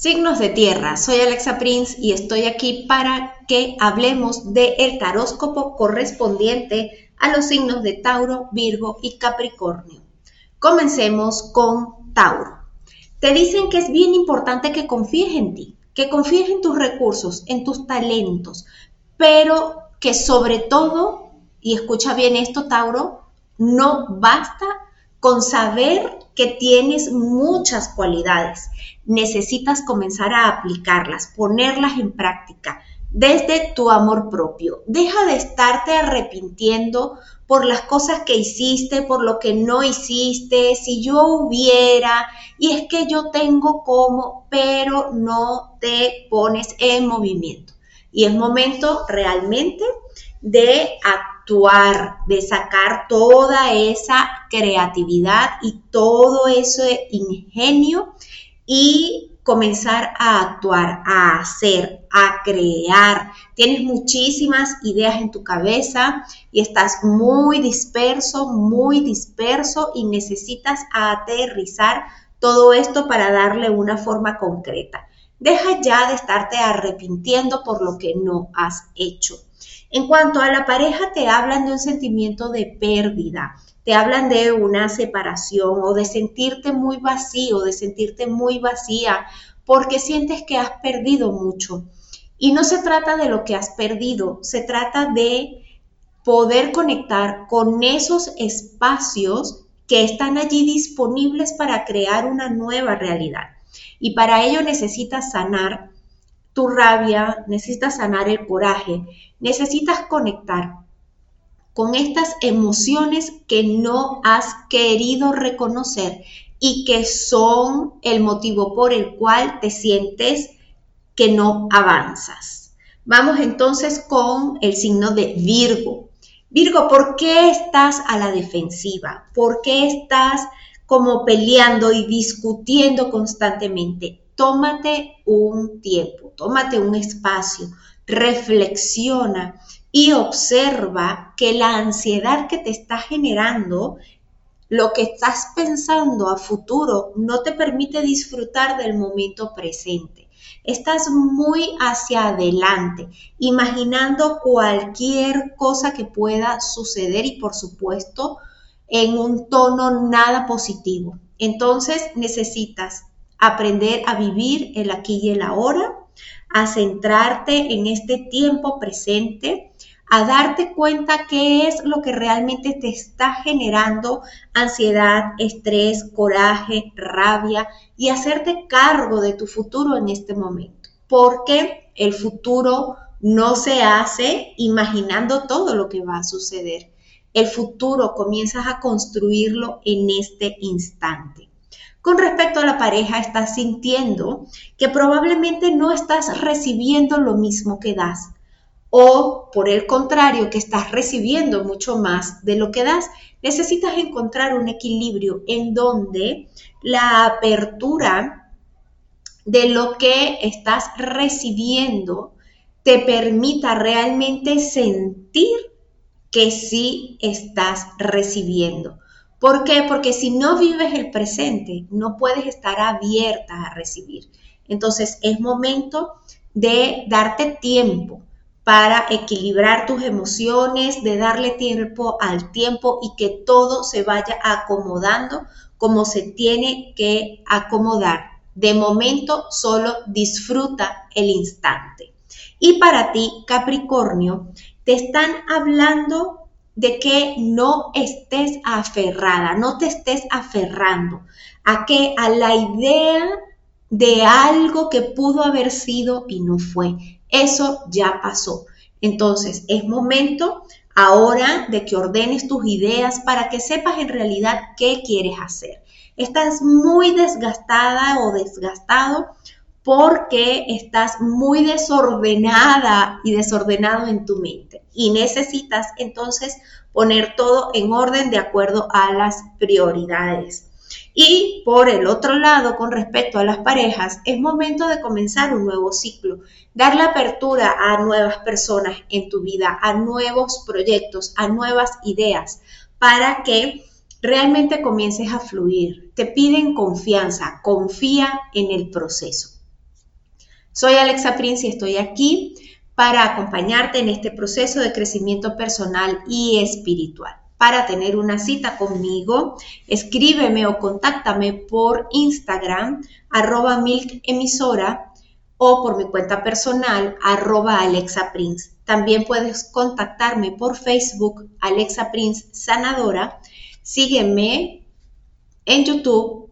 Signos de tierra, soy Alexa Prince y estoy aquí para que hablemos del el taróscopo correspondiente a los signos de Tauro, Virgo y Capricornio. Comencemos con Tauro. Te dicen que es bien importante que confíes en ti, que confíes en tus recursos, en tus talentos, pero que sobre todo, y escucha bien esto Tauro, no basta con saber que tienes muchas cualidades. Necesitas comenzar a aplicarlas, ponerlas en práctica desde tu amor propio. Deja de estarte arrepintiendo por las cosas que hiciste, por lo que no hiciste, si yo hubiera, y es que yo tengo como, pero no te pones en movimiento. Y es momento realmente de actuar, de sacar toda esa creatividad y todo ese ingenio y comenzar a actuar, a hacer, a crear. Tienes muchísimas ideas en tu cabeza y estás muy disperso, muy disperso y necesitas aterrizar todo esto para darle una forma concreta. Deja ya de estarte arrepintiendo por lo que no has hecho. En cuanto a la pareja, te hablan de un sentimiento de pérdida, te hablan de una separación o de sentirte muy vacío, de sentirte muy vacía, porque sientes que has perdido mucho. Y no se trata de lo que has perdido, se trata de poder conectar con esos espacios que están allí disponibles para crear una nueva realidad. Y para ello necesitas sanar tu rabia, necesitas sanar el coraje, necesitas conectar con estas emociones que no has querido reconocer y que son el motivo por el cual te sientes que no avanzas. Vamos entonces con el signo de Virgo. Virgo, ¿por qué estás a la defensiva? ¿Por qué estás como peleando y discutiendo constantemente? Tómate un tiempo, tómate un espacio, reflexiona y observa que la ansiedad que te está generando, lo que estás pensando a futuro, no te permite disfrutar del momento presente. Estás muy hacia adelante, imaginando cualquier cosa que pueda suceder y por supuesto en un tono nada positivo. Entonces necesitas aprender a vivir el aquí y el ahora, a centrarte en este tiempo presente, a darte cuenta qué es lo que realmente te está generando ansiedad, estrés, coraje, rabia y hacerte cargo de tu futuro en este momento. Porque el futuro no se hace imaginando todo lo que va a suceder. El futuro comienzas a construirlo en este instante. Con respecto a la pareja, estás sintiendo que probablemente no estás recibiendo lo mismo que das. O por el contrario, que estás recibiendo mucho más de lo que das. Necesitas encontrar un equilibrio en donde la apertura de lo que estás recibiendo te permita realmente sentir que sí estás recibiendo. ¿Por qué? Porque si no vives el presente, no puedes estar abierta a recibir. Entonces es momento de darte tiempo para equilibrar tus emociones, de darle tiempo al tiempo y que todo se vaya acomodando como se tiene que acomodar. De momento solo disfruta el instante. Y para ti, Capricornio, te están hablando de que no estés aferrada, no te estés aferrando a que a la idea de algo que pudo haber sido y no fue. Eso ya pasó. Entonces, es momento ahora de que ordenes tus ideas para que sepas en realidad qué quieres hacer. Estás muy desgastada o desgastado porque estás muy desordenada y desordenado en tu mente y necesitas entonces poner todo en orden de acuerdo a las prioridades. Y por el otro lado, con respecto a las parejas, es momento de comenzar un nuevo ciclo, dar la apertura a nuevas personas en tu vida, a nuevos proyectos, a nuevas ideas, para que realmente comiences a fluir. Te piden confianza, confía en el proceso. Soy Alexa Prince y estoy aquí para acompañarte en este proceso de crecimiento personal y espiritual. Para tener una cita conmigo, escríbeme o contáctame por Instagram, arroba milk emisora o por mi cuenta personal, arroba Alexa Prince. También puedes contactarme por Facebook, Alexa Prince Sanadora. Sígueme en YouTube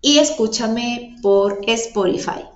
y escúchame por Spotify.